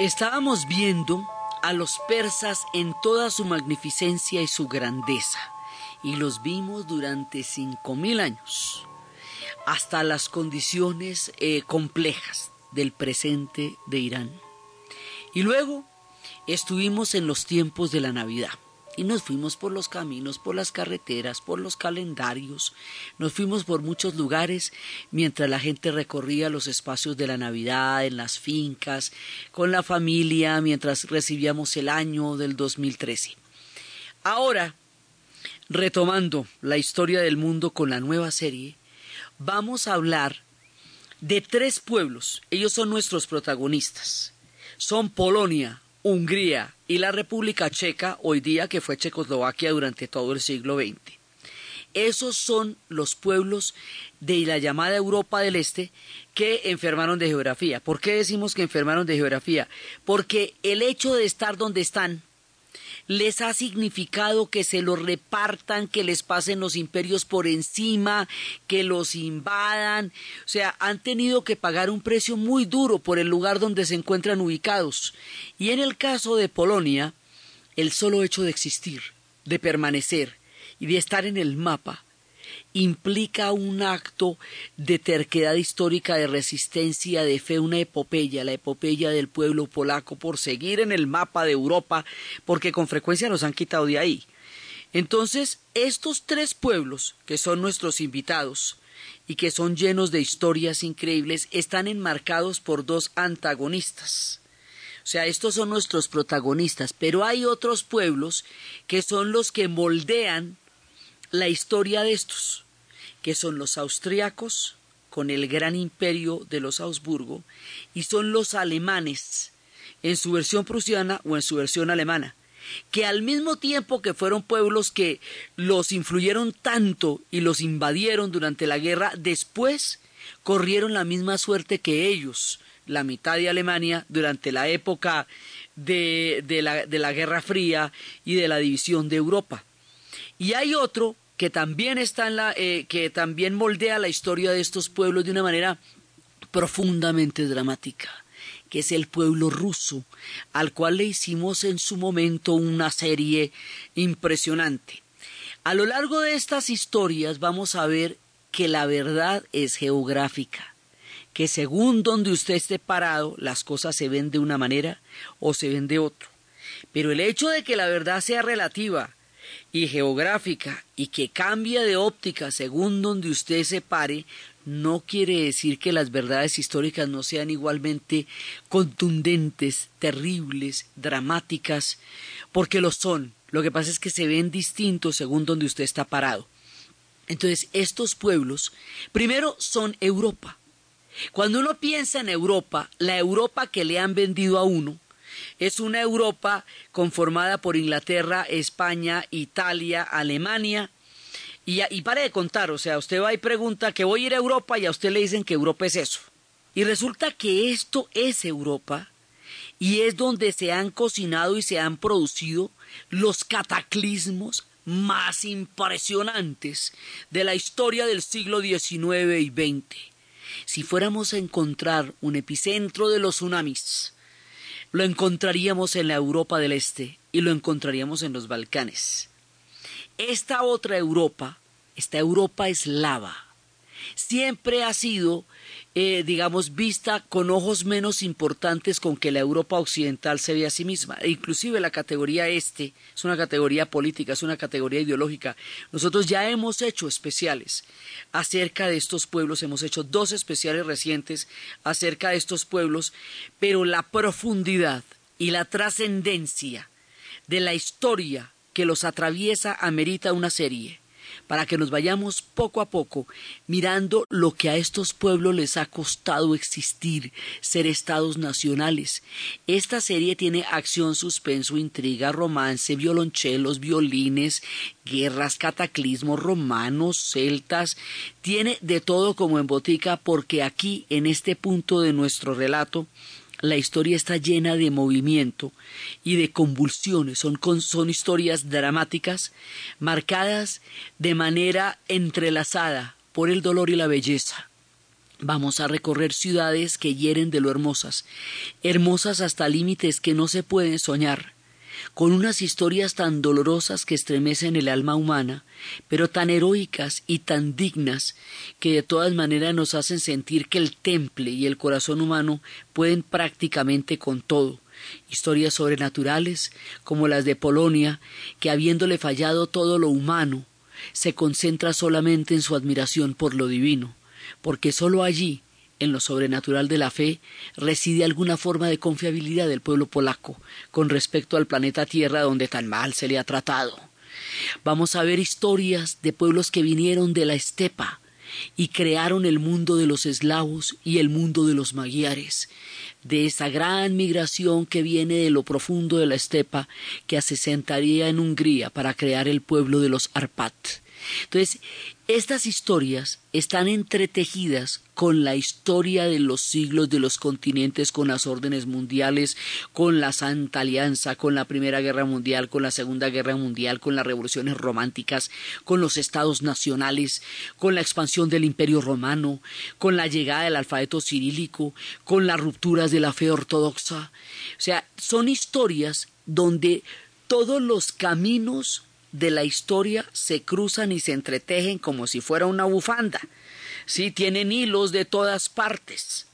Estábamos viendo a los persas en toda su magnificencia y su grandeza, y los vimos durante cinco mil años, hasta las condiciones eh, complejas del presente de Irán. Y luego estuvimos en los tiempos de la Navidad y nos fuimos por los caminos, por las carreteras, por los calendarios, nos fuimos por muchos lugares mientras la gente recorría los espacios de la Navidad, en las fincas, con la familia, mientras recibíamos el año del 2013. Ahora, retomando la historia del mundo con la nueva serie, vamos a hablar de tres pueblos, ellos son nuestros protagonistas. Son Polonia, Hungría y la República Checa, hoy día que fue Checoslovaquia durante todo el siglo XX. Esos son los pueblos de la llamada Europa del Este que enfermaron de geografía. ¿Por qué decimos que enfermaron de geografía? Porque el hecho de estar donde están les ha significado que se los repartan, que les pasen los imperios por encima, que los invadan. O sea, han tenido que pagar un precio muy duro por el lugar donde se encuentran ubicados. Y en el caso de Polonia, el solo hecho de existir, de permanecer y de estar en el mapa, implica un acto de terquedad histórica, de resistencia, de fe, una epopeya, la epopeya del pueblo polaco por seguir en el mapa de Europa, porque con frecuencia nos han quitado de ahí. Entonces, estos tres pueblos, que son nuestros invitados, y que son llenos de historias increíbles, están enmarcados por dos antagonistas. O sea, estos son nuestros protagonistas, pero hay otros pueblos que son los que moldean la historia de estos, que son los austriacos con el gran imperio de los Augsburgo y son los alemanes en su versión prusiana o en su versión alemana, que al mismo tiempo que fueron pueblos que los influyeron tanto y los invadieron durante la guerra, después corrieron la misma suerte que ellos, la mitad de Alemania, durante la época de, la, de la Guerra Fría y de la división de Europa. Y hay otro que también está en la, eh, que también moldea la historia de estos pueblos de una manera profundamente dramática, que es el pueblo ruso, al cual le hicimos en su momento una serie impresionante. A lo largo de estas historias vamos a ver que la verdad es geográfica, que según donde usted esté parado, las cosas se ven de una manera o se ven de otro. Pero el hecho de que la verdad sea relativa y geográfica y que cambia de óptica según donde usted se pare, no quiere decir que las verdades históricas no sean igualmente contundentes, terribles, dramáticas, porque lo son. Lo que pasa es que se ven distintos según donde usted está parado. Entonces, estos pueblos, primero, son Europa. Cuando uno piensa en Europa, la Europa que le han vendido a uno, es una Europa conformada por Inglaterra, España, Italia, Alemania. Y, y pare de contar, o sea, usted va y pregunta que voy a ir a Europa y a usted le dicen que Europa es eso. Y resulta que esto es Europa y es donde se han cocinado y se han producido los cataclismos más impresionantes de la historia del siglo XIX y XX. Si fuéramos a encontrar un epicentro de los tsunamis, lo encontraríamos en la Europa del Este y lo encontraríamos en los Balcanes. Esta otra Europa, esta Europa eslava, siempre ha sido, eh, digamos, vista con ojos menos importantes con que la Europa occidental se ve a sí misma. E inclusive la categoría este es una categoría política, es una categoría ideológica. Nosotros ya hemos hecho especiales acerca de estos pueblos, hemos hecho dos especiales recientes acerca de estos pueblos, pero la profundidad y la trascendencia de la historia que los atraviesa amerita una serie para que nos vayamos poco a poco mirando lo que a estos pueblos les ha costado existir, ser estados nacionales. Esta serie tiene acción, suspenso, intriga, romance, violonchelos, violines, guerras, cataclismos romanos, celtas, tiene de todo como en botica porque aquí, en este punto de nuestro relato, la historia está llena de movimiento y de convulsiones, son, son historias dramáticas, marcadas de manera entrelazada por el dolor y la belleza. Vamos a recorrer ciudades que hieren de lo hermosas, hermosas hasta límites que no se pueden soñar, con unas historias tan dolorosas que estremecen el alma humana, pero tan heroicas y tan dignas que de todas maneras nos hacen sentir que el temple y el corazón humano pueden prácticamente con todo. Historias sobrenaturales, como las de Polonia, que habiéndole fallado todo lo humano, se concentra solamente en su admiración por lo divino porque sólo allí, en lo sobrenatural de la fe, reside alguna forma de confiabilidad del pueblo polaco con respecto al planeta Tierra donde tan mal se le ha tratado. Vamos a ver historias de pueblos que vinieron de la estepa y crearon el mundo de los eslavos y el mundo de los magiares, de esa gran migración que viene de lo profundo de la estepa que asesentaría en Hungría para crear el pueblo de los Arpat. Entonces, estas historias están entretejidas con la historia de los siglos de los continentes, con las órdenes mundiales, con la Santa Alianza, con la Primera Guerra Mundial, con la Segunda Guerra Mundial, con las revoluciones románticas, con los estados nacionales, con la expansión del Imperio Romano, con la llegada del alfabeto cirílico, con las rupturas de la fe ortodoxa. O sea, son historias donde todos los caminos de la historia se cruzan y se entretejen como si fuera una bufanda. Sí, tienen hilos de todas partes.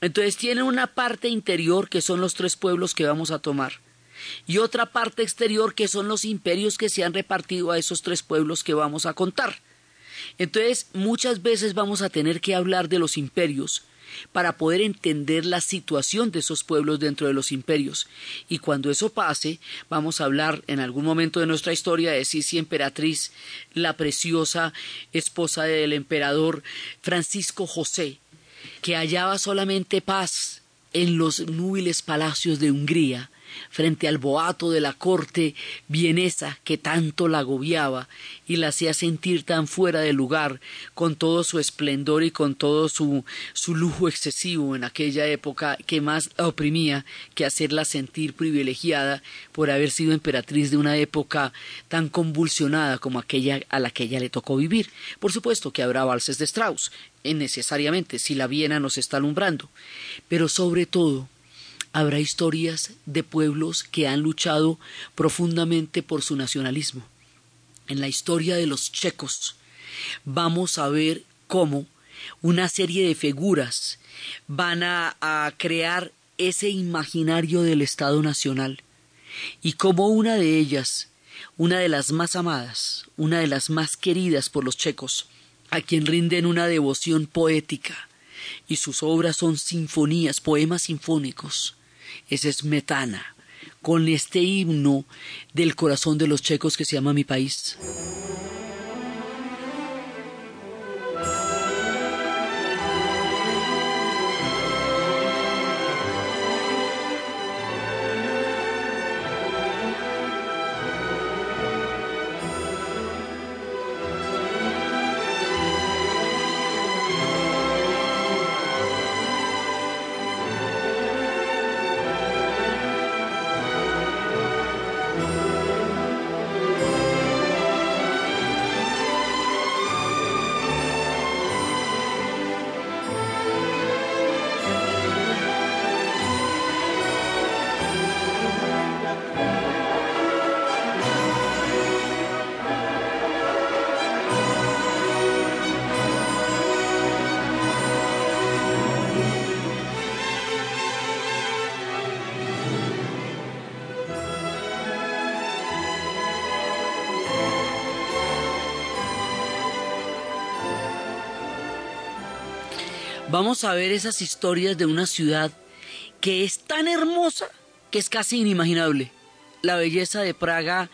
Entonces tienen una parte interior que son los tres pueblos que vamos a tomar y otra parte exterior que son los imperios que se han repartido a esos tres pueblos que vamos a contar. Entonces muchas veces vamos a tener que hablar de los imperios para poder entender la situación de esos pueblos dentro de los imperios. Y cuando eso pase, vamos a hablar en algún momento de nuestra historia de Sisi Emperatriz, la preciosa esposa del emperador Francisco José, que hallaba solamente paz en los núbiles palacios de Hungría, frente al boato de la corte vienesa que tanto la agobiaba y la hacía sentir tan fuera de lugar, con todo su esplendor y con todo su, su lujo excesivo en aquella época que más la oprimía que hacerla sentir privilegiada por haber sido emperatriz de una época tan convulsionada como aquella a la que ella le tocó vivir. Por supuesto que habrá valses de Strauss, necesariamente, si la Viena nos está alumbrando, pero sobre todo habrá historias de pueblos que han luchado profundamente por su nacionalismo. En la historia de los checos vamos a ver cómo una serie de figuras van a, crear ese imaginario del Estado Nacional y cómo una de ellas, una de las más amadas, una de las más queridas por los checos, a quien rinden una devoción poética, y sus obras son sinfonías, poemas sinfónicos, es Metana, con este himno del corazón de los checos que se llama Mi País. Vamos a ver esas historias de una ciudad que es tan hermosa que es casi inimaginable. La belleza de Praga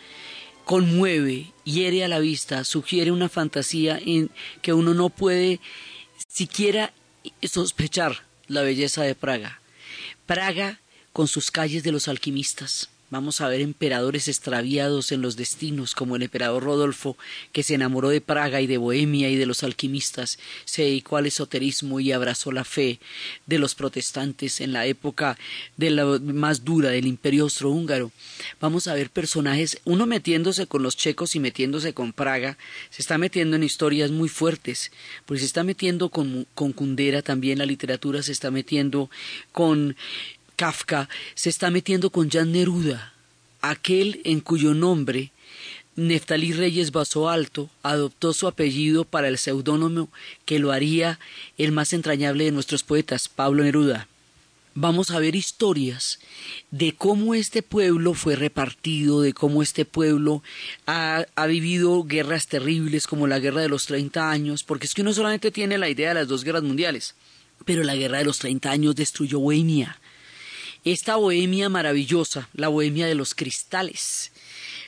conmueve, hiere a la vista, sugiere una fantasía en que uno no puede siquiera sospechar la belleza de Praga. Praga con sus calles de los alquimistas, Vamos a ver emperadores extraviados en los destinos, como el emperador Rodolfo, que se enamoró de Praga y de Bohemia y de los alquimistas, se dedicó al esoterismo y abrazó la fe de los protestantes en la época de la más dura del imperio austrohúngaro. Vamos a ver personajes, uno metiéndose con los checos y metiéndose con Praga, se está metiendo en historias muy fuertes, porque se está metiendo con, con Kundera también la literatura, se está metiendo con Kafka se está metiendo con Jan Neruda, aquel en cuyo nombre Neftalí Reyes Baso Alto adoptó su apellido para el seudónimo que lo haría el más entrañable de nuestros poetas, Pablo Neruda. Vamos a ver historias de cómo este pueblo fue repartido, de cómo este pueblo ha, vivido guerras terribles como la guerra de los 30 años, porque es que uno solamente tiene la idea de las dos guerras mundiales, pero la guerra de los 30 años destruyó Bohemia, esta bohemia maravillosa, la bohemia de los cristales,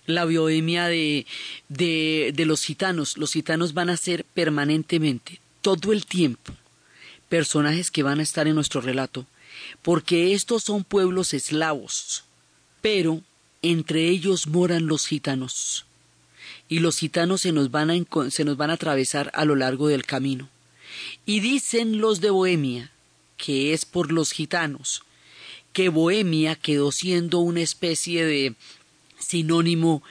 la bohemia de, de, de los gitanos. Los gitanos van a ser permanentemente, todo el tiempo, personajes que van a estar en nuestro relato, porque estos son pueblos eslavos, pero entre ellos moran los gitanos, y los gitanos se nos van a, se nos van a atravesar a lo largo del camino. Y dicen los de Bohemia que es por los gitanos, que Bohemia quedó siendo una especie de sinónimo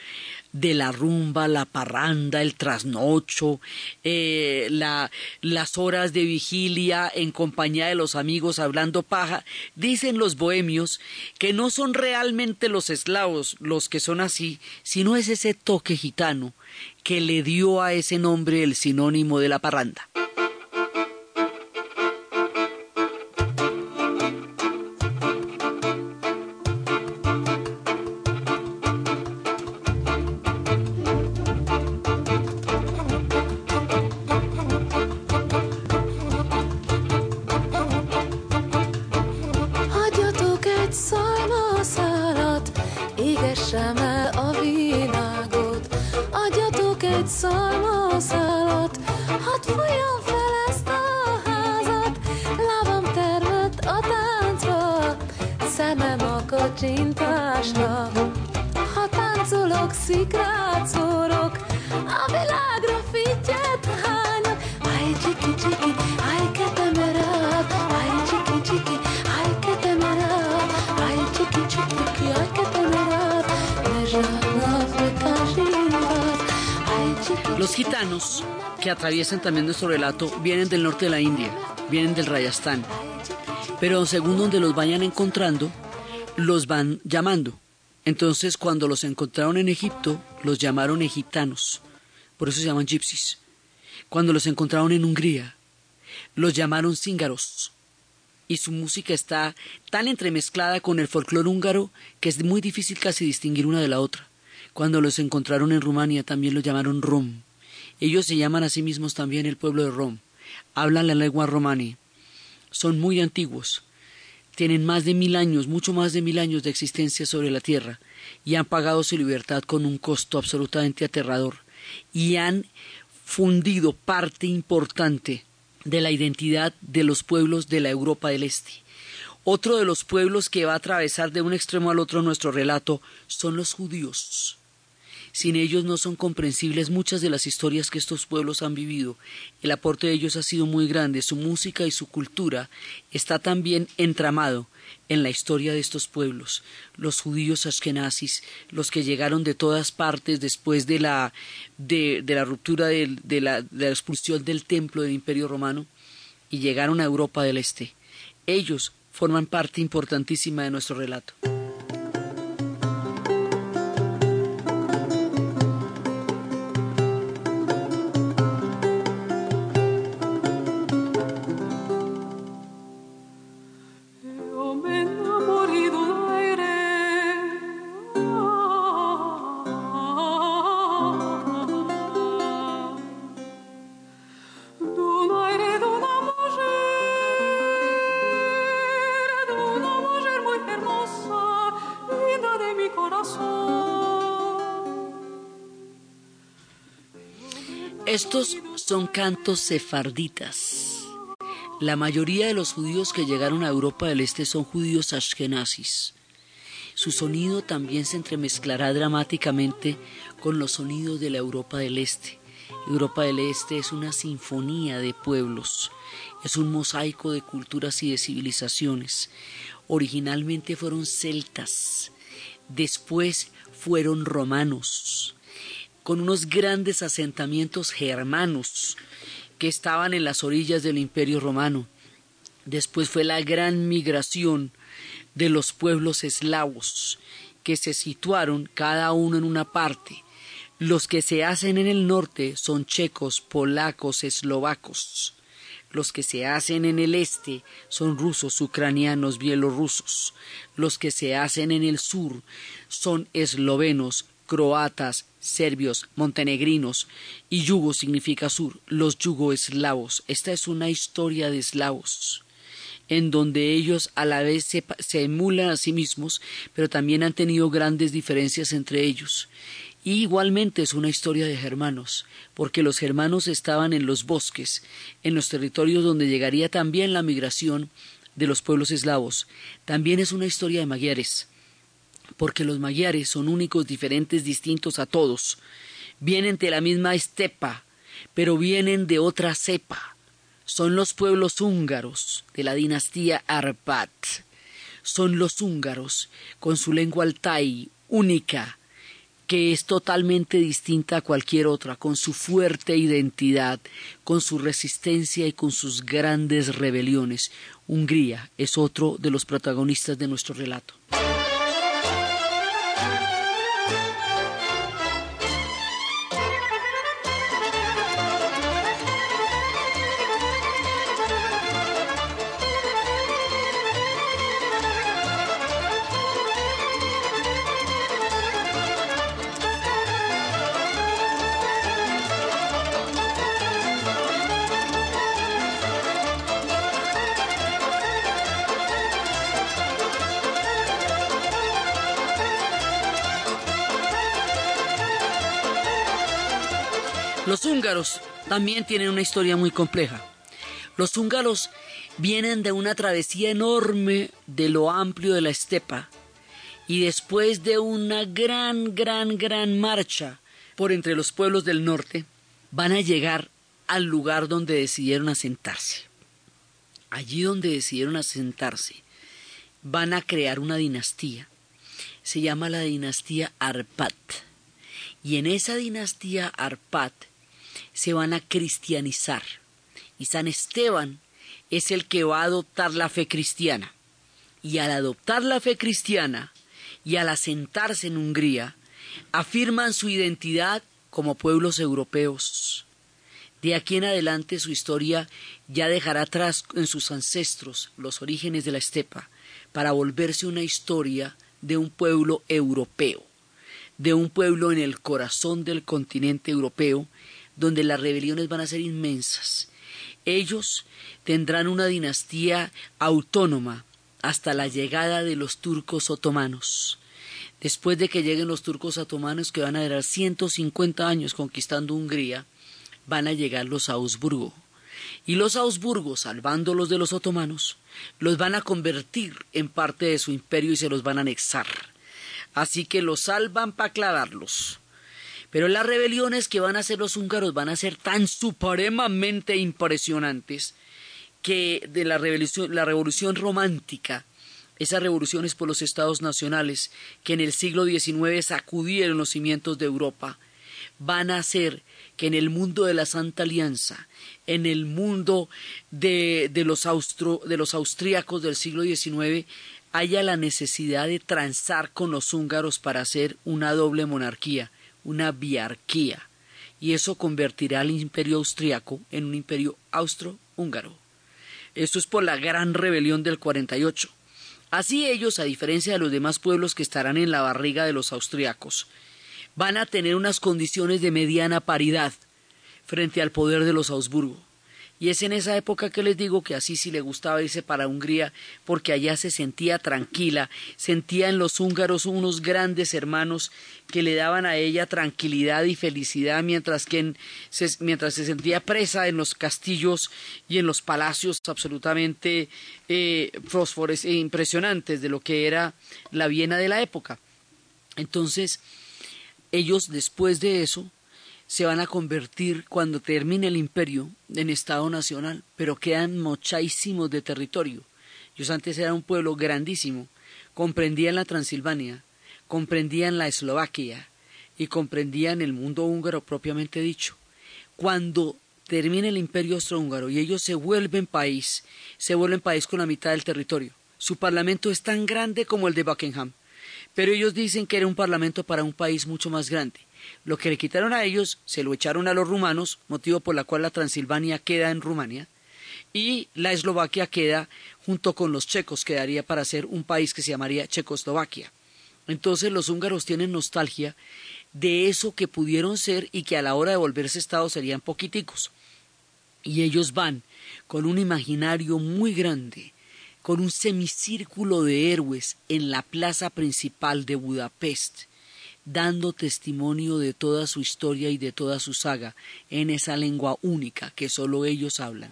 de la rumba, la parranda, el trasnocho, eh, la, las horas de vigilia en compañía de los amigos hablando paja, dicen los bohemios que no son realmente los eslavos los que son así, sino es ese toque gitano que le dio a ese nombre el sinónimo de la parranda. Keressem el a világot, adjatok egy szalmaszálat, hadd folyam fel ezt a házat, lábam termet a táncra, szemem a kacsintásra, ha táncolok, szikrácol. Los gitanos que atraviesan también nuestro relato vienen del norte de la India, vienen del Rayastán, pero según donde los vayan encontrando, los van llamando. Entonces, cuando los encontraron en Egipto, los llamaron egiptanos, por eso se llaman gypsies. Cuando los encontraron en Hungría, los llamaron cíngaros. Y su música está tan entremezclada con el folclore húngaro que es muy difícil casi distinguir una de la otra. Cuando los encontraron en Rumania también los llamaron rom. Ellos se llaman a sí mismos también el pueblo de Rom. Hablan la lengua romani. Son muy antiguos. Tienen más de mil años, mucho más de mil años de existencia sobre la tierra y han pagado su libertad con un costo absolutamente aterrador y han fundido parte importante de la identidad de los pueblos de la Europa del Este. Otro de los pueblos que va a atravesar de un extremo al otro nuestro relato son los judíos. Sin ellos no son comprensibles muchas de las historias que estos pueblos han vivido. El aporte de ellos ha sido muy grande. Su música y su cultura está también entramado en la historia de estos pueblos. Los judíos ashkenazis, los que llegaron de todas partes después de la, de, la ruptura de la expulsión del templo del Imperio Romano y llegaron a Europa del Este. Ellos forman parte importantísima de nuestro relato. Estos son cantos sefarditas. La mayoría de los judíos que llegaron a Europa del Este son judíos ashkenazis. Su sonido también se entremezclará dramáticamente con los sonidos de la Europa del Este. Europa del Este es una sinfonía de pueblos, es un mosaico de culturas y de civilizaciones. Originalmente fueron celtas, después fueron romanos, con unos grandes asentamientos germanos que estaban en las orillas del Imperio Romano. Después fue la gran migración de los pueblos eslavos, que se situaron cada uno en una parte. Los que se hacen en el norte son checos, polacos, eslovacos. Los que se hacen en el este son rusos, ucranianos, bielorrusos. Los que se hacen en el sur son eslovenos, croatas, serbios, montenegrinos y yugo significa sur, los yugoeslavos. Esta es una historia de eslavos en donde ellos a la vez se, se, emulan a sí mismos, pero también han tenido grandes diferencias entre ellos. Y igualmente es una historia de germanos, porque los germanos estaban en los bosques, en los territorios donde llegaría también la migración de los pueblos eslavos. También es una historia de magiares, porque los magiares son únicos, diferentes, distintos a todos. Vienen de la misma estepa, pero vienen de otra cepa. Son los pueblos húngaros de la dinastía Arpad. Son los húngaros, con su lengua altai, única, que es totalmente distinta a cualquier otra, con su fuerte identidad, con su resistencia y con sus grandes rebeliones. Hungría es otro de los protagonistas de nuestro relato. Húngaros también tienen una historia muy compleja. Los húngaros vienen de una travesía enorme de lo amplio de la estepa y después de una gran, gran, gran marcha por entre los pueblos del norte, van a llegar al lugar donde decidieron asentarse. Allí donde decidieron asentarse, van a crear una dinastía. Se llama la dinastía Arpad. Y en esa dinastía Arpad se van a cristianizar. Y San Esteban es el que va a adoptar la fe cristiana. Y al adoptar la fe cristiana y al asentarse en Hungría, afirman su identidad como pueblos europeos. De aquí en adelante su historia ya dejará atrás en sus ancestros los orígenes de la estepa para volverse una historia de un pueblo europeo, de un pueblo en el corazón del continente europeo donde las rebeliones van a ser inmensas. Ellos tendrán una dinastía autónoma hasta la llegada de los turcos otomanos. Después de que lleguen los turcos otomanos, que van a durar 150 años conquistando Hungría, van a llegar los Augsburgo. Y los Augsburgos, salvándolos de los otomanos, los van a convertir en parte de su imperio y se los van a anexar. Así que los salvan para clavarlos. Pero las rebeliones que van a hacer los húngaros van a ser tan supremamente impresionantes que de la revolución, la revolución romántica, esas revoluciones por los estados nacionales que en el siglo XIX sacudieron los cimientos de Europa, van a hacer que en el mundo de la Santa Alianza, en el mundo de, de los, austro, de los austríacos del siglo XIX, haya la necesidad de transar con los húngaros para hacer una doble monarquía, una biarquía, y eso convertirá al imperio austriaco en un imperio austro-húngaro. Esto es por la gran rebelión del 48. Así ellos, a diferencia de los demás pueblos que estarán en la barriga de los austriacos, van a tener unas condiciones de mediana paridad frente al poder de los Augsburgo. Y es en esa época que les digo que así sí le gustaba irse para Hungría porque allá se sentía tranquila, sentía en los húngaros unos grandes hermanos que le daban a ella tranquilidad y felicidad mientras que se, mientras se sentía presa en los castillos y en los palacios absolutamente eh, e impresionantes de lo que era la Viena de la época. Entonces, ellos después de eso se van a convertir cuando termine el imperio en Estado nacional, pero quedan mochadísimos de territorio. Ellos antes eran un pueblo grandísimo, comprendían la Transilvania, comprendían la Eslovaquia y comprendían el mundo húngaro propiamente dicho. Cuando termine el imperio austrohúngaro y ellos se vuelven país, se vuelven país con la mitad del territorio. Su parlamento es tan grande como el de Buckingham, pero ellos dicen que era un parlamento para un país mucho más grande. Lo que le quitaron a ellos se lo echaron a los rumanos, motivo por la cual la Transilvania queda en Rumania, y la Eslovaquia queda junto con los checos, quedaría para ser un país que se llamaría Checoslovaquia. Entonces los húngaros tienen nostalgia de eso que pudieron ser y que a la hora de volverse Estado serían poquiticos. Y ellos van con un imaginario muy grande, con un semicírculo de héroes en la plaza principal de Budapest, dando testimonio de toda su historia y de toda su saga en esa lengua única que solo ellos hablan.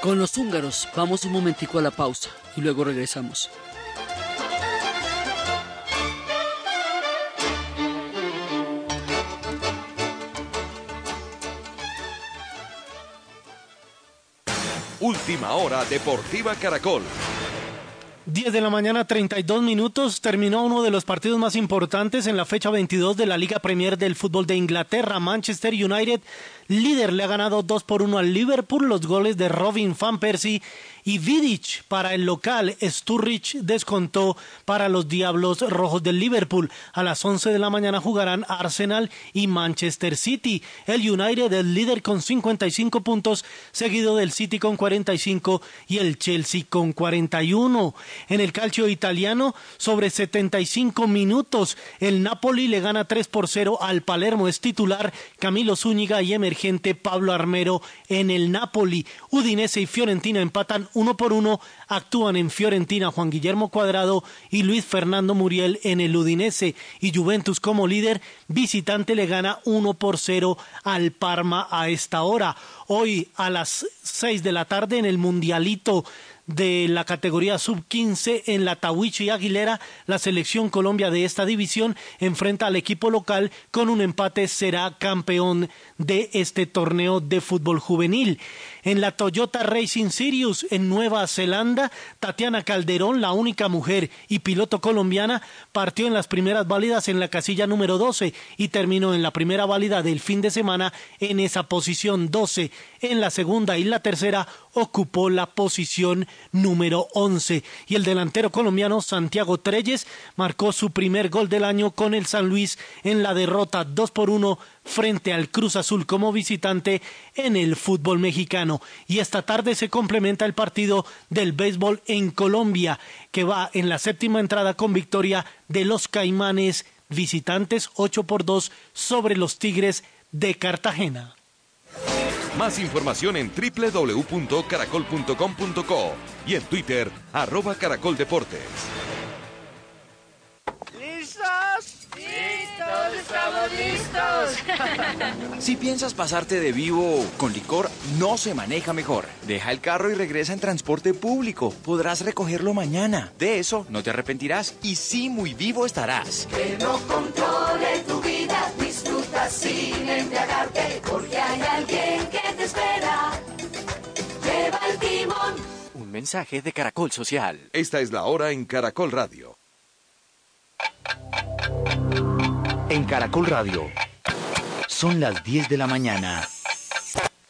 Con los húngaros vamos un momentico a la pausa y luego regresamos. Última hora Deportiva Caracol. 10 de la mañana, 32 minutos. Terminó uno de los partidos más importantes en la fecha 22 de la Liga Premier del fútbol de Inglaterra. Manchester United, líder, le ha ganado 2 por 1 al Liverpool. Los goles de Robin Van Persie y Vidic para el local. Sturridge descontó para los Diablos Rojos del Liverpool. A las 11 de la mañana jugarán Arsenal y Manchester City. El United el líder con 55 puntos, seguido del City con 45 y el Chelsea con 41. En el calcio italiano, sobre 75 minutos, el Napoli le gana 3 por 0 al Palermo. Es titular Camilo Zúñiga y emergente Pablo Armero en el Napoli. Udinese y Fiorentina empatan uno por uno actúan en Fiorentina Juan Guillermo Cuadrado y Luis Fernando Muriel en el Udinese y Juventus como líder visitante le gana uno por cero al Parma a esta hora. Hoy a las seis de la tarde en el Mundialito de la categoría sub-15 en la Tawichi Aguilera, la selección Colombia de esta división enfrenta al equipo local con un empate será campeón de este torneo de fútbol juvenil. En la Toyota Racing Sirius en Nueva Zelanda, Tatiana Calderón, la única mujer y piloto colombiana, partió en las primeras válidas en la casilla número 12 y terminó en la primera válida del fin de semana en esa posición 12. En la segunda y la tercera ocupó la posición número 11 y el delantero colombiano Santiago Treyes marcó su primer gol del año con el San Luis en la derrota 2 por 1 frente al Cruz Azul como visitante en el fútbol mexicano. Y esta tarde se complementa el partido del béisbol en Colombia, que va en la séptima entrada con victoria de los Caimanes visitantes 8 por 2 sobre los Tigres de Cartagena. Más información en www.caracol.com.co y en Twitter, arroba caracoldeportes. ¡Estamos listos! si piensas pasarte de vivo con licor, no se maneja mejor. Deja el carro y regresa en transporte público. Podrás recogerlo mañana. De eso no te arrepentirás y sí muy vivo estarás. Que no controle tu vida, disfruta sin embriagarte, porque hay alguien que te espera. Lleva el timón. Un mensaje de Caracol Social. Esta es la hora en Caracol Radio. En Caracol Radio son las 10 de la mañana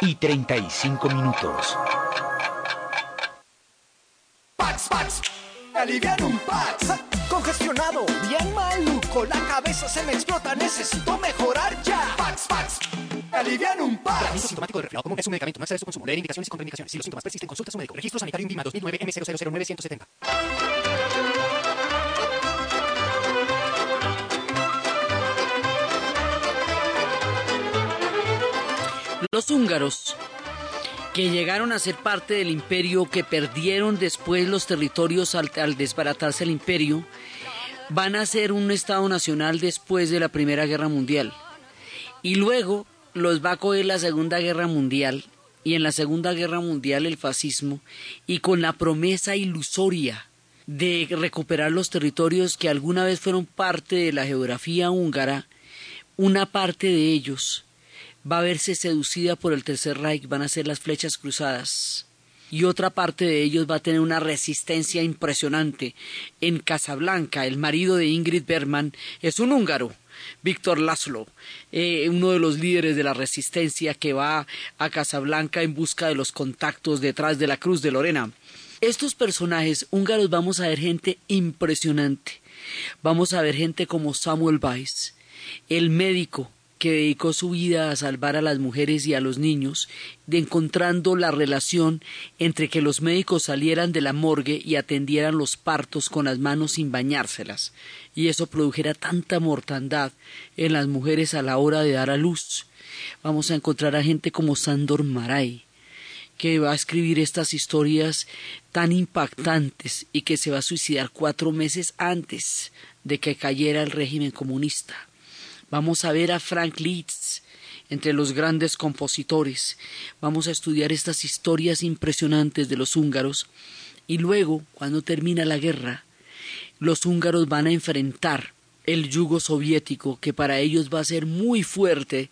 y 35 minutos. Pax, Pax, alivian un Pax. congestionado, bien maluco, la cabeza se me explota, necesito mejorar ya. Pax, Pax, alivian un par. Tratamiento sintomático de resfriado común es un medicamento, no excede su consumo. Leer indicaciones y contraindicaciones. Si los síntomas persisten, consulta a su médico. Registro sanitario INVIMA 2009 M009170. Los húngaros, que llegaron a ser parte del imperio, que perdieron después los territorios al, desbaratarse el imperio, van a ser un Estado nacional después de la Primera Guerra Mundial. Y luego los va a coger la Segunda Guerra Mundial y en la Segunda Guerra Mundial el fascismo y con la promesa ilusoria de recuperar los territorios que alguna vez fueron parte de la geografía húngara, una parte de ellos va a verse seducida por el Tercer Reich, van a ser las flechas cruzadas. Y otra parte de ellos va a tener una resistencia impresionante. En Casablanca, el marido de Ingrid Bergman es un húngaro, Víctor Laszlo, eh, uno de los líderes de la resistencia que va a Casablanca en busca de los contactos detrás de la Cruz de Lorena. Estos personajes húngaros vamos a ver gente impresionante. Vamos a ver gente como Samuel Weiss, el médico que dedicó su vida a salvar a las mujeres y a los niños, de encontrando la relación entre que los médicos salieran de la morgue y atendieran los partos con las manos sin bañárselas, y eso produjera tanta mortandad en las mujeres a la hora de dar a luz. Vamos a encontrar a gente como Sandor Maray, que va a escribir estas historias tan impactantes y que se va a suicidar cuatro meses antes de que cayera el régimen comunista. Vamos a ver a Frank Liszt entre los grandes compositores. Vamos a estudiar estas historias impresionantes de los húngaros y luego, cuando termina la guerra, los húngaros van a enfrentar el yugo soviético que para ellos va a ser muy fuerte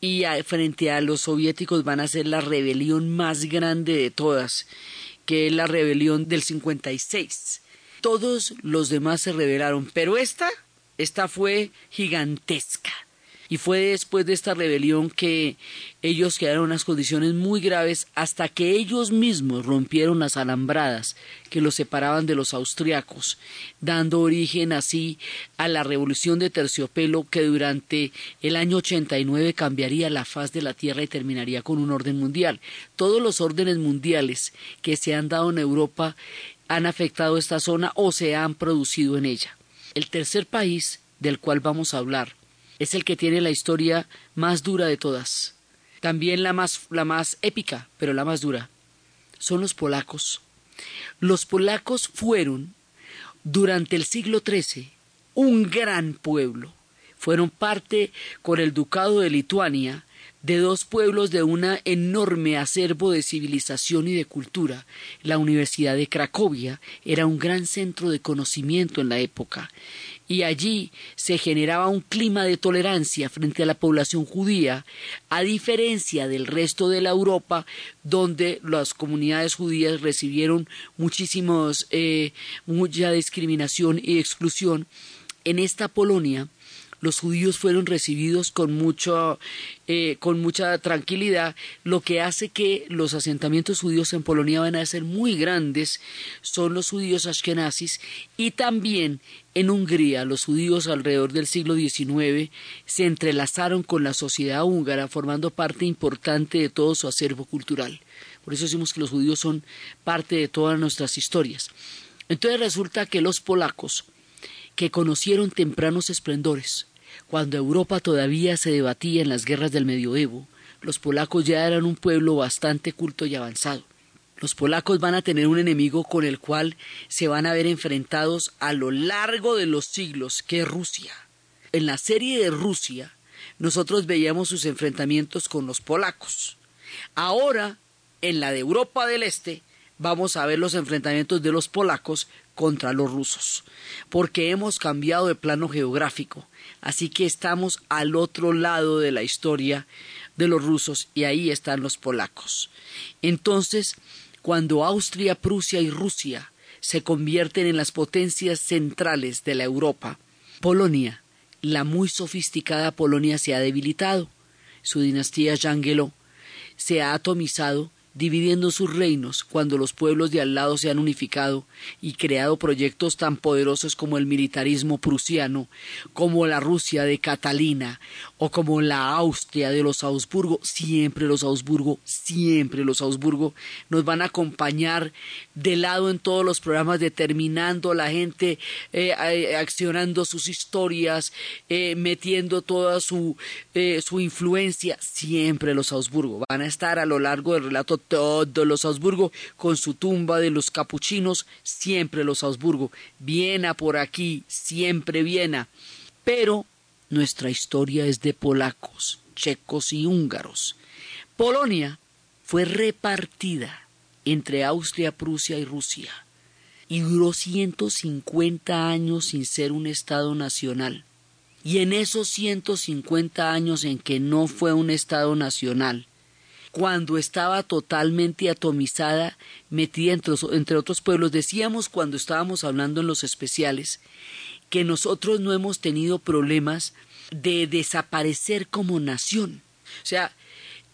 y frente a los soviéticos van a ser la rebelión más grande de todas, que es la rebelión del 56. Todos los demás se rebelaron, pero esta esta fue gigantesca. Y fue después de esta rebelión que ellos quedaron en unas condiciones muy graves hasta que ellos mismos rompieron las alambradas que los separaban de los austriacos, dando origen así a la revolución de terciopelo que durante el año 89 cambiaría la faz de la tierra y terminaría con un orden mundial. Todos los órdenes mundiales que se han dado en Europa han afectado esta zona o se han producido en ella. El tercer país del cual vamos a hablar es el que tiene la historia más dura de todas, también la más, la más épica, pero la más dura. Son los polacos. Los polacos fueron, durante el siglo XIII, un gran pueblo. Fueron parte, con el ducado de Lituania, de dos pueblos de un enorme acervo de civilización y de cultura. La Universidad de Cracovia era un gran centro de conocimiento en la época, y allí se generaba un clima de tolerancia frente a la población judía, a diferencia del resto de la Europa, donde las comunidades judías recibieron muchísimos, eh, mucha discriminación y exclusión. En esta Polonia, los judíos fueron recibidos con, mucho, eh, con mucha tranquilidad, lo que hace que los asentamientos judíos en Polonia van a ser muy grandes, son los judíos ashkenazis y también en Hungría los judíos alrededor del siglo XIX se entrelazaron con la sociedad húngara formando parte importante de todo su acervo cultural. Por eso decimos que los judíos son parte de todas nuestras historias. Entonces resulta que los polacos, que conocieron tempranos esplendores, cuando Europa todavía se debatía en las guerras del medioevo, los polacos ya eran un pueblo bastante culto y avanzado. Los polacos van a tener un enemigo con el cual se van a ver enfrentados a lo largo de los siglos, que es Rusia. En la serie de Rusia, nosotros veíamos sus enfrentamientos con los polacos. Ahora, en la de Europa del Este, vamos a ver los enfrentamientos de los polacos contra los rusos, porque hemos cambiado de plano geográfico, así que estamos al otro lado de la historia de los rusos y ahí están los polacos. Entonces, cuando Austria, Prusia y Rusia se convierten en las potencias centrales de la Europa, Polonia, la muy sofisticada Polonia se ha debilitado, su dinastía Yangelo se ha atomizado dividiendo sus reinos cuando los pueblos de al lado se han unificado y creado proyectos tan poderosos como el militarismo prusiano, como la Rusia de Catalina o como la Austria de los Augsburgo, siempre los Augsburgo, siempre los Augsburgo nos van a acompañar de lado en todos los programas determinando a la gente, eh, eh, accionando sus historias, eh, metiendo toda su, su influencia, siempre los Augsburgo van a estar a lo largo del relato todos los Augsburgo con su tumba de los capuchinos, siempre los Augsburgo, Viena por aquí, siempre Viena. Pero nuestra historia es de polacos, checos y húngaros. Polonia fue repartida entre Austria, Prusia y Rusia y duró 150 años sin ser un Estado nacional. Y en esos 150 años en que no fue un Estado nacional, cuando estaba totalmente atomizada, metida entre, entre, otros pueblos. Decíamos cuando estábamos hablando en los especiales que nosotros no hemos tenido problemas de desaparecer como nación. O sea,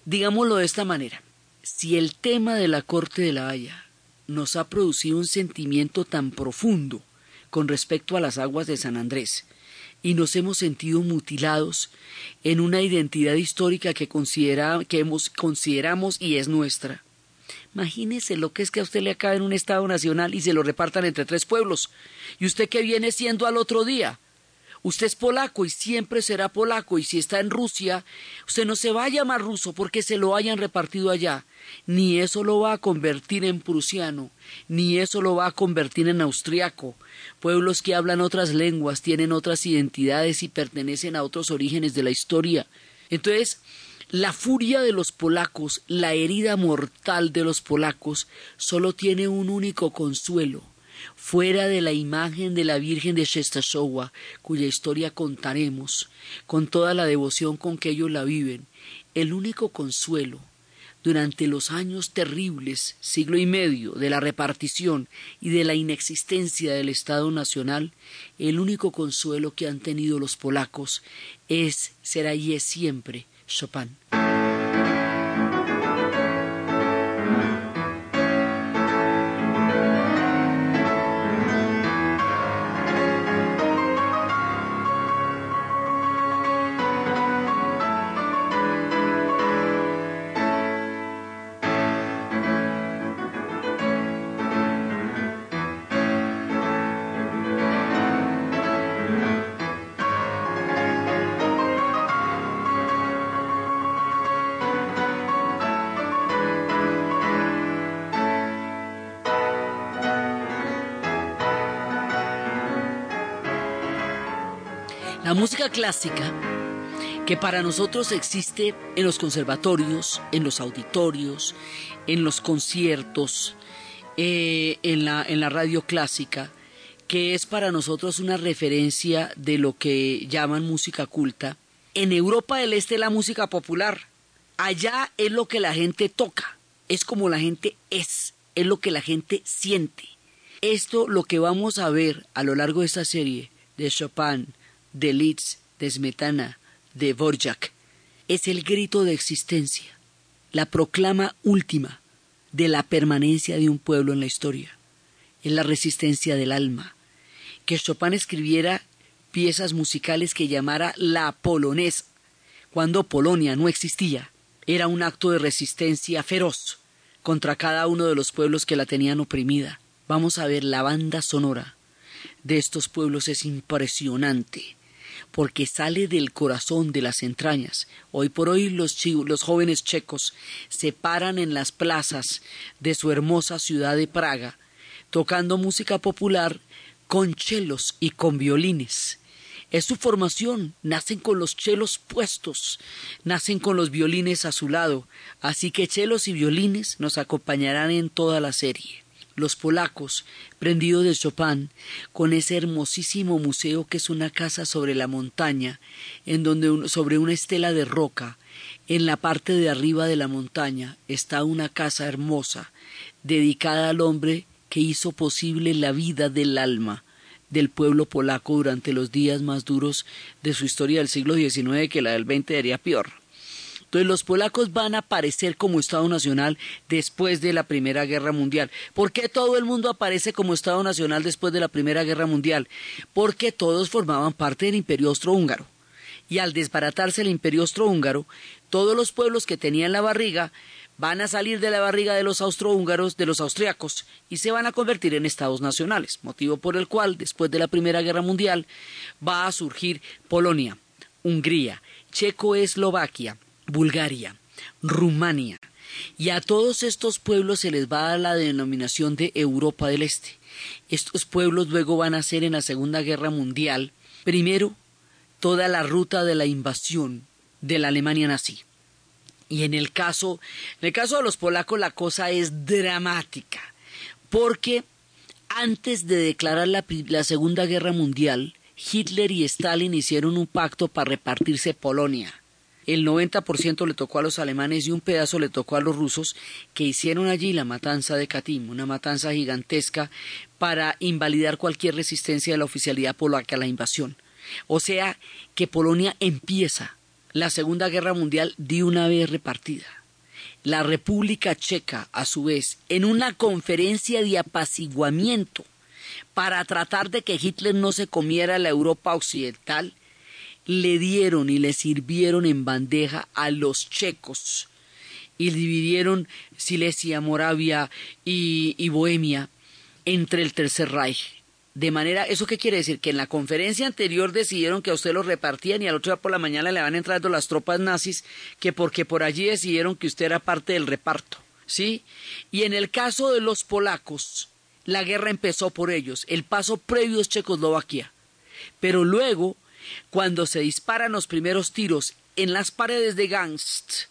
digámoslo de esta manera, si el tema de la Corte de la Haya nos ha producido un sentimiento tan profundo con respecto a las aguas de San Andrés, y nos hemos sentido mutilados en una identidad histórica que, considera, que hemos, consideramos y es nuestra. Imagínese lo que es que a usted le acabe en un Estado nacional y se lo repartan entre tres pueblos. ¿Y usted qué viene siendo al otro día? Usted es polaco y siempre será polaco, y si está en Rusia, usted no se va a llamar ruso porque se lo hayan repartido allá, ni eso lo va a convertir en prusiano, ni eso lo va a convertir en austriaco. Pueblos que hablan otras lenguas, tienen otras identidades y pertenecen a otros orígenes de la historia. Entonces, la furia de los polacos, la herida mortal de los polacos, solo tiene un único consuelo, fuera de la imagen de la Virgen de Shestashowa, cuya historia contaremos, con toda la devoción con que ellos la viven, el único consuelo durante los años terribles, siglo y medio, de la repartición y de la inexistencia del Estado Nacional, el único consuelo que han tenido los polacos es, será y es siempre Chopin. Música clásica, que para nosotros existe en los conservatorios, en los auditorios, en los conciertos, eh, en, la, en la radio clásica, que es para nosotros una referencia de lo que llaman música culta. En Europa del Este la música popular. Allá es lo que la gente toca, es como la gente es, es lo que la gente siente. Esto lo que vamos a ver a lo largo de esta serie de Chopin, de Liszt, de Smetana, de Borjak, es el grito de existencia, la proclama última de la permanencia de un pueblo en la historia, es la resistencia del alma. Que Chopin escribiera piezas musicales que llamara la polonesa, cuando Polonia no existía, era un acto de resistencia feroz contra cada uno de los pueblos que la tenían oprimida. Vamos a ver la banda sonora de estos pueblos es impresionante porque sale del corazón de las entrañas. Hoy por hoy los, jóvenes checos se paran en las plazas de su hermosa ciudad de Praga, tocando música popular con chelos y con violines. Es su formación, nacen con los chelos puestos, nacen con los violines a su lado, así que chelos y violines nos acompañarán en toda la serie los polacos, prendidos de Chopin, con ese hermosísimo museo que es una casa sobre la montaña, en donde sobre una estela de roca, en la parte de arriba de la montaña, está una casa hermosa, dedicada al hombre que hizo posible la vida del alma del pueblo polaco durante los días más duros de su historia del siglo XIX que la del XX sería peor. Los polacos van a aparecer como Estado Nacional después de la Primera Guerra Mundial. ¿Por qué todo el mundo aparece como Estado Nacional después de la Primera Guerra Mundial? Porque todos formaban parte del Imperio Austrohúngaro. Y al desbaratarse el Imperio Austrohúngaro, todos los pueblos que tenían la barriga van a salir de la barriga de los austrohúngaros, de los austriacos, y se van a convertir en estados nacionales, motivo por el cual, después de la Primera Guerra Mundial, va a surgir Polonia, Hungría, Checoslovaquia, Bulgaria, Rumania, y a todos estos pueblos se les va a dar la denominación de Europa del Este. Estos pueblos luego van a ser en la Segunda Guerra Mundial, primero, toda la ruta de la invasión de la Alemania nazi. Y en el caso, en el caso de los polacos la cosa es dramática, porque antes de declarar la, la Segunda Guerra Mundial, Hitler y Stalin hicieron un pacto para repartirse Polonia. El 90% le tocó a los alemanes y un pedazo le tocó a los rusos, que hicieron allí la matanza de Katyn, una matanza gigantesca para invalidar cualquier resistencia de la oficialidad polaca a la invasión. O sea que Polonia empieza la Segunda Guerra Mundial de una vez repartida. La República Checa, a su vez, en una conferencia de apaciguamiento para tratar de que Hitler no se comiera la Europa occidental, le dieron y le sirvieron en bandeja a los checos y dividieron Silesia, Moravia y, y Bohemia entre el Tercer Reich de manera, ¿eso qué quiere decir? Que en la conferencia anterior decidieron que a usted lo repartían y al otro día por la mañana le van entrando las tropas nazis, que porque por allí decidieron que usted era parte del reparto. ¿Sí? Y en el caso de los polacos, la guerra empezó por ellos. El paso previo es Checoslovaquia. Pero luego, cuando se disparan los primeros tiros en las paredes de Gangst,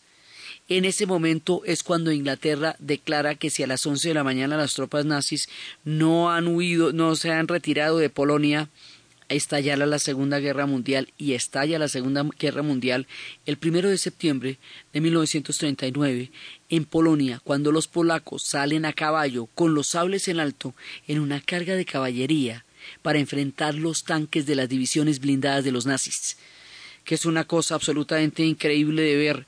en ese momento es cuando Inglaterra declara que si a las 11 de la mañana las tropas nazis no han huido, no se han retirado de Polonia, estalla la Segunda Guerra Mundial y estalla la Segunda Guerra Mundial el primero de septiembre de 1939 en Polonia, cuando los polacos salen a caballo con los sables en alto en una carga de caballería para enfrentar los tanques de las divisiones blindadas de los nazis, que es una cosa absolutamente increíble de ver.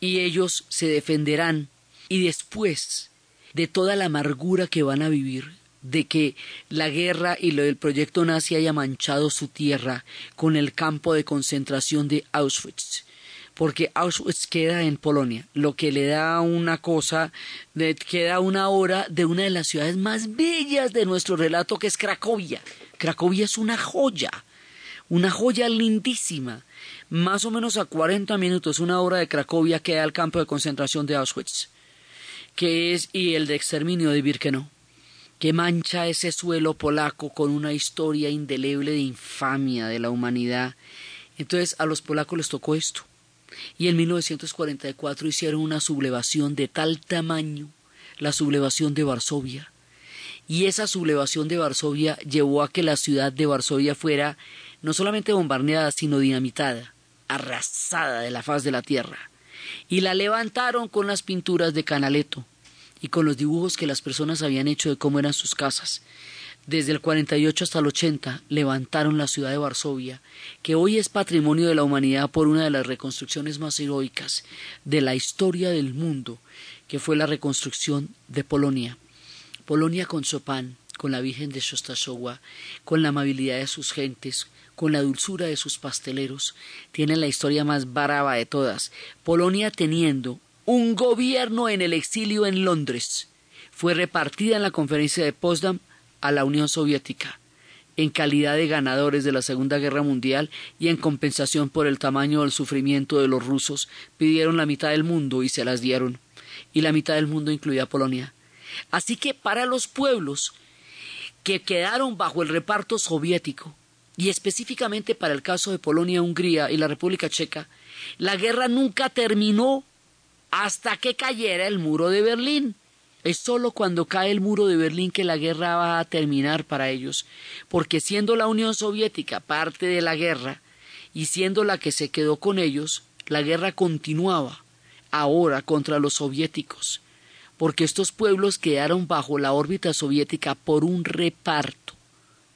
Y ellos se defenderán. Y después de toda la amargura que van a vivir, de que la guerra y lo del proyecto nazi haya manchado su tierra con el campo de concentración de Auschwitz, porque Auschwitz queda en Polonia, lo que le da una cosa, de, queda una hora de una de las ciudades más bellas de nuestro relato, que es Cracovia. Cracovia es una joya, una joya lindísima más o menos a 40 minutos, una hora de Cracovia queda el campo de concentración de Auschwitz, que es y el de exterminio de Birkenau, que mancha ese suelo polaco con una historia indeleble de infamia de la humanidad. Entonces a los polacos les tocó esto. Y en 1944 hicieron una sublevación de tal tamaño, la sublevación de Varsovia. Y esa sublevación de Varsovia llevó a que la ciudad de Varsovia fuera no solamente bombardeada, sino dinamitada arrasada de la faz de la tierra, y la levantaron con las pinturas de Canaletto y con los dibujos que las personas habían hecho de cómo eran sus casas. Desde el 48 hasta el 80 levantaron la ciudad de Varsovia, que hoy es patrimonio de la humanidad por una de las reconstrucciones más heroicas de la historia del mundo, que fue la reconstrucción de Polonia. Polonia con Chopin, con la Virgen de Shostasowa, con la amabilidad de sus gentes, con la dulzura de sus pasteleros, tiene la historia más brava de todas. Polonia teniendo un gobierno en el exilio en Londres, fue repartida en la conferencia de Potsdam a la Unión Soviética, en calidad de ganadores de la Segunda Guerra Mundial y en compensación por el tamaño del sufrimiento de los rusos, pidieron la mitad del mundo y se las dieron, y la mitad del mundo incluía Polonia. Así que para los pueblos que quedaron bajo el reparto soviético, y específicamente para el caso de Polonia, Hungría y la República Checa, la guerra nunca terminó hasta que cayera el muro de Berlín. Es solo cuando cae el muro de Berlín que la guerra va a terminar para ellos, porque siendo la Unión Soviética parte de la guerra y siendo la que se quedó con ellos, la guerra continuaba ahora contra los soviéticos, porque estos pueblos quedaron bajo la órbita soviética por un reparto,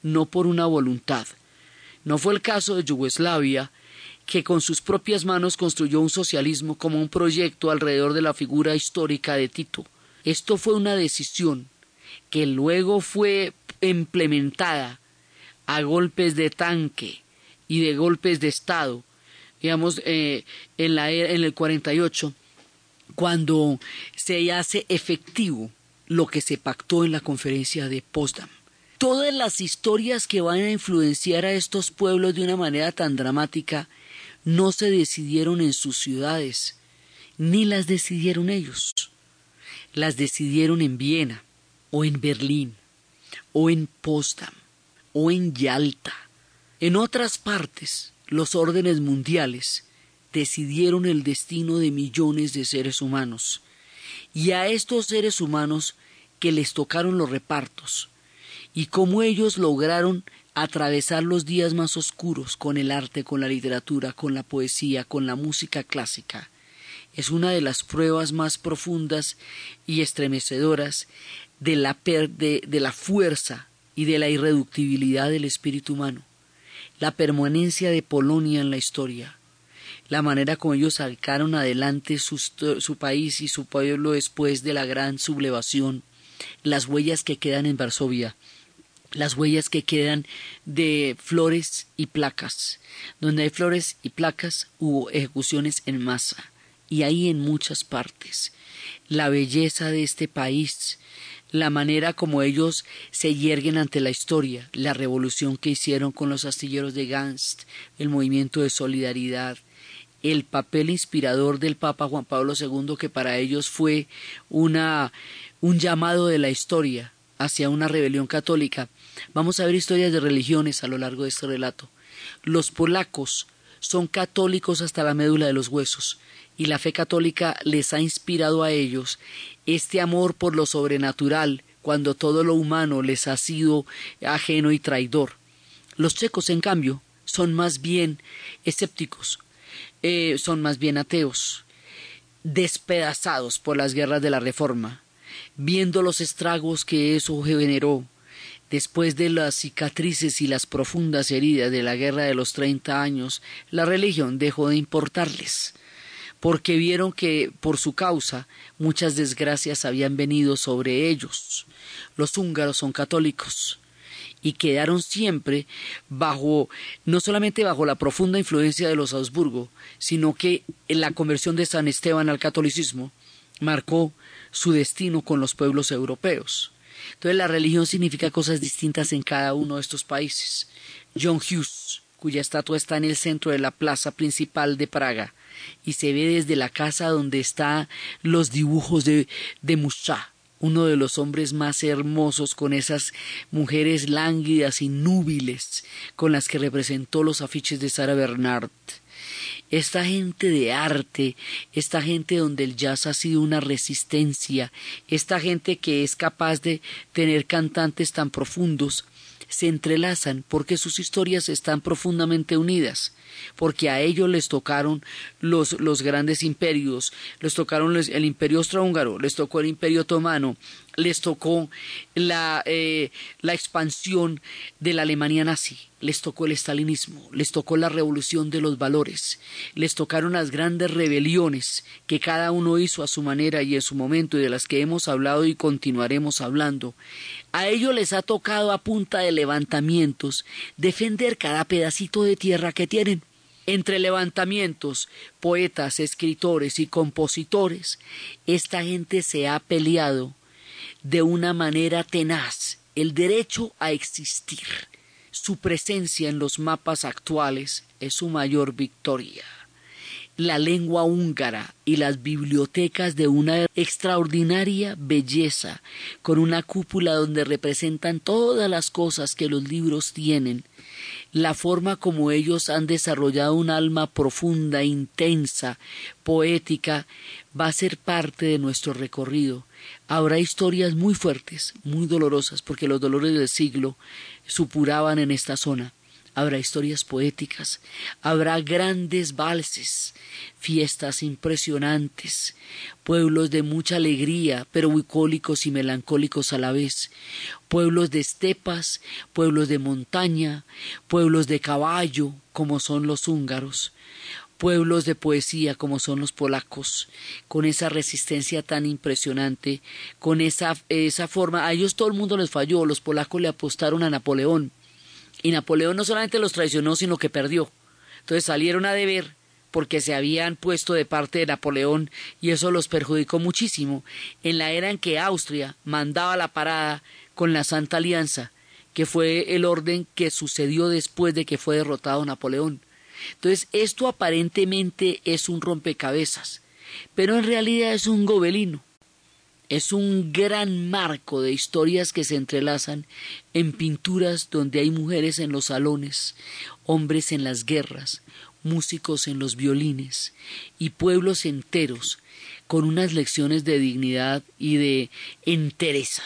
no por una voluntad. No fue el caso de Yugoslavia, que con sus propias manos construyó un socialismo como un proyecto alrededor de la figura histórica de Tito. Esto fue una decisión que luego fue implementada a golpes de tanque y de golpes de Estado, digamos, eh, en, la, en el 48, cuando se hace efectivo lo que se pactó en la conferencia de Potsdam. Todas las historias que van a influenciar a estos pueblos de una manera tan dramática no se decidieron en sus ciudades, ni las decidieron ellos. Las decidieron en Viena, o en Berlín, o en Potsdam, o en Yalta. En otras partes, los órdenes mundiales decidieron el destino de millones de seres humanos, y a estos seres humanos que les tocaron los repartos, y cómo ellos lograron atravesar los días más oscuros con el arte, con la literatura, con la poesía, con la música clásica, es una de las pruebas más profundas y estremecedoras de la, fuerza y de la irreductibilidad del espíritu humano, la permanencia de Polonia en la historia, la manera como ellos sacaron adelante su país y su pueblo después de la gran sublevación, las huellas que quedan en Varsovia, las huellas que quedan de flores y placas. Donde hay flores y placas hubo ejecuciones en masa, y ahí en muchas partes. La belleza de este país, la manera como ellos se yerguen ante la historia, la revolución que hicieron con los astilleros de Gans, el movimiento de solidaridad, el papel inspirador del Papa Juan Pablo II, que para ellos fue una, un llamado de la historia hacia una rebelión católica. Vamos a ver historias de religiones a lo largo de este relato. Los polacos son católicos hasta la médula de los huesos, y la fe católica les ha inspirado a ellos este amor por lo sobrenatural, cuando todo lo humano les ha sido ajeno y traidor. Los checos, en cambio, son más bien escépticos, eh, son más bien ateos, despedazados por las guerras de la Reforma, viendo los estragos que eso generó, después de las cicatrices y las profundas heridas de la guerra de los treinta años, la religión dejó de importarles, porque vieron que por su causa muchas desgracias habían venido sobre ellos. Los húngaros son católicos, y quedaron siempre bajo, no solamente bajo la profunda influencia de los Habsburgo, sino que en la conversión de San Esteban al catolicismo marcó su destino con los pueblos europeos. Entonces la religión significa cosas distintas en cada uno de estos países. John Hughes, cuya estatua está en el centro de la plaza principal de Praga, y se ve desde la casa donde están los dibujos de, de uno de los hombres más hermosos con esas mujeres lánguidas y núbiles con las que representó los afiches de Sara Bernard. Esta gente de arte, esta gente donde el jazz ha sido una resistencia, esta gente que es capaz de tener cantantes tan profundos, se entrelazan porque sus historias están profundamente unidas, porque a ellos les tocaron los, los grandes imperios, les tocaron el imperio austrohúngaro, les tocó el imperio otomano, les tocó la, eh, la expansión de la Alemania nazi, les tocó el estalinismo, les tocó la revolución de los valores, les tocaron las grandes rebeliones que cada uno hizo a su manera y en su momento y de las que hemos hablado y continuaremos hablando. A ellos les ha tocado a punta de levantamientos defender cada pedacito de tierra que tienen. Entre levantamientos, poetas, escritores y compositores, esta gente se ha peleado de una manera tenaz el derecho a existir. Su presencia en los mapas actuales es su mayor victoria. La lengua húngara y las bibliotecas de una extraordinaria belleza, con una cúpula donde representan todas las cosas que los libros tienen, la forma como ellos han desarrollado un alma profunda, intensa, poética, va a ser parte de nuestro recorrido. Habrá historias muy fuertes, muy dolorosas, porque los dolores del siglo supuraban en esta zona. habrá historias poéticas, habrá grandes valses, fiestas impresionantes, pueblos de mucha alegría, pero bucólicos y melancólicos a la vez, pueblos de estepas, pueblos de montaña, pueblos de caballo, como son los húngaros, pueblos de poesía como son los polacos, con esa resistencia tan impresionante, con esa, esa forma, a ellos todo el mundo les falló, los polacos le apostaron a Napoleón, y Napoleón no solamente los traicionó, sino que perdió. Entonces salieron a deber porque se habían puesto de parte de Napoleón y eso los perjudicó muchísimo en la era en que Austria mandaba la parada con la Santa Alianza, que fue el orden que sucedió después de que fue derrotado Napoleón. Entonces, esto aparentemente es un rompecabezas, pero en realidad es un gobelino. Es un gran marco de historias que se entrelazan en pinturas donde hay mujeres en los salones, hombres en las guerras, músicos en los violines y pueblos enteros con unas lecciones de dignidad y de entereza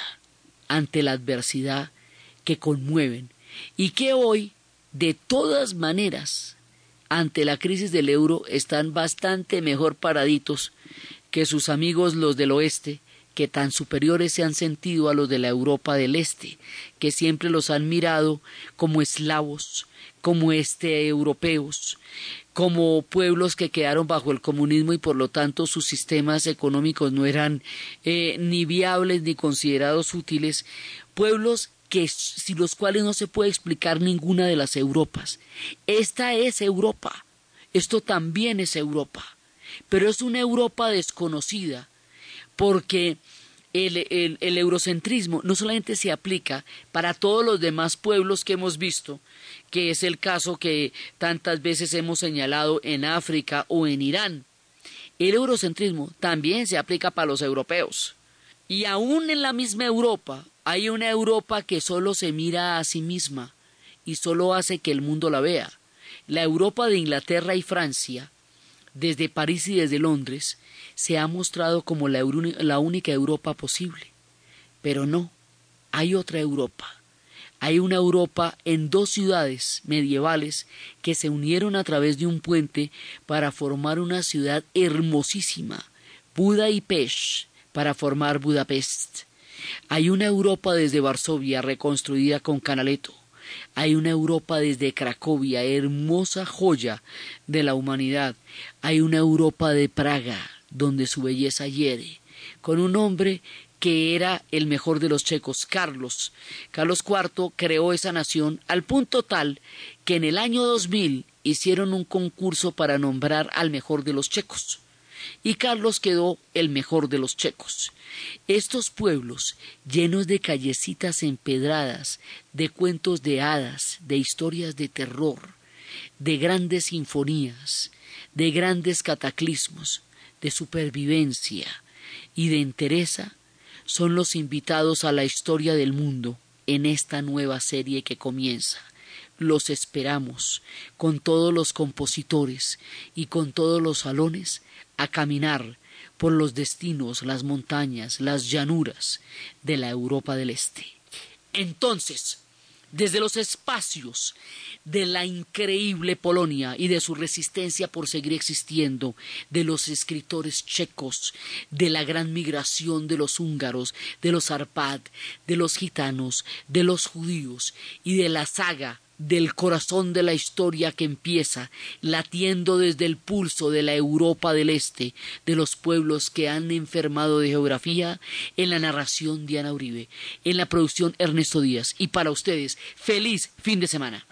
ante la adversidad que conmueven y que hoy, de todas maneras, ante la crisis del euro están bastante mejor paraditos que sus amigos los del oeste, que tan superiores se han sentido a los de la Europa del Este, que siempre los han mirado como eslavos, como este europeos, como pueblos que quedaron bajo el comunismo y por lo tanto sus sistemas económicos no eran eh, ni viables ni considerados útiles, pueblos que si los cuales no se puede explicar ninguna de las Europas. Esta es Europa. Esto también es Europa. Pero es una Europa desconocida porque el, el, eurocentrismo no solamente se aplica para todos los demás pueblos que hemos visto, que es el caso que tantas veces hemos señalado en África o en Irán. El eurocentrismo también se aplica para los europeos. Y aún en la misma Europa hay una Europa que solo se mira a sí misma y solo hace que el mundo la vea. La Europa de Inglaterra y Francia, desde París y desde Londres, se ha mostrado como la, única Europa posible. Pero no, hay otra Europa. Hay una Europa en dos ciudades medievales que se unieron a través de un puente para formar una ciudad hermosísima, Buda y Pesh, para formar Budapest. Hay una Europa desde Varsovia reconstruida con Canaletto. Hay una Europa desde Cracovia, hermosa joya de la humanidad. Hay una Europa de Praga, donde su belleza hiere, con un hombre que era el mejor de los checos, Carlos. Carlos IV creó esa nación al punto tal que en el año 2000 hicieron un concurso para nombrar al mejor de los checos y Carlos quedó el mejor de los checos. Estos pueblos, llenos de callecitas empedradas, de cuentos de hadas, de historias de terror, de grandes sinfonías, de grandes cataclismos, de supervivencia y de entereza, son los invitados a la historia del mundo en esta nueva serie que comienza. Los esperamos con todos los compositores y con todos los salones a caminar por los destinos, las montañas, las llanuras de la Europa del Este. Entonces, desde los espacios de la increíble Polonia y de su resistencia por seguir existiendo, de los escritores checos, de la gran migración de los húngaros, de los arpad, de los gitanos, de los judíos y de la saga del corazón de la historia que empieza, latiendo desde el pulso de la Europa del Este, de los pueblos que han enfermado de geografía, en la narración Diana Uribe, en la producción Ernesto Díaz. Y para ustedes, feliz fin de semana.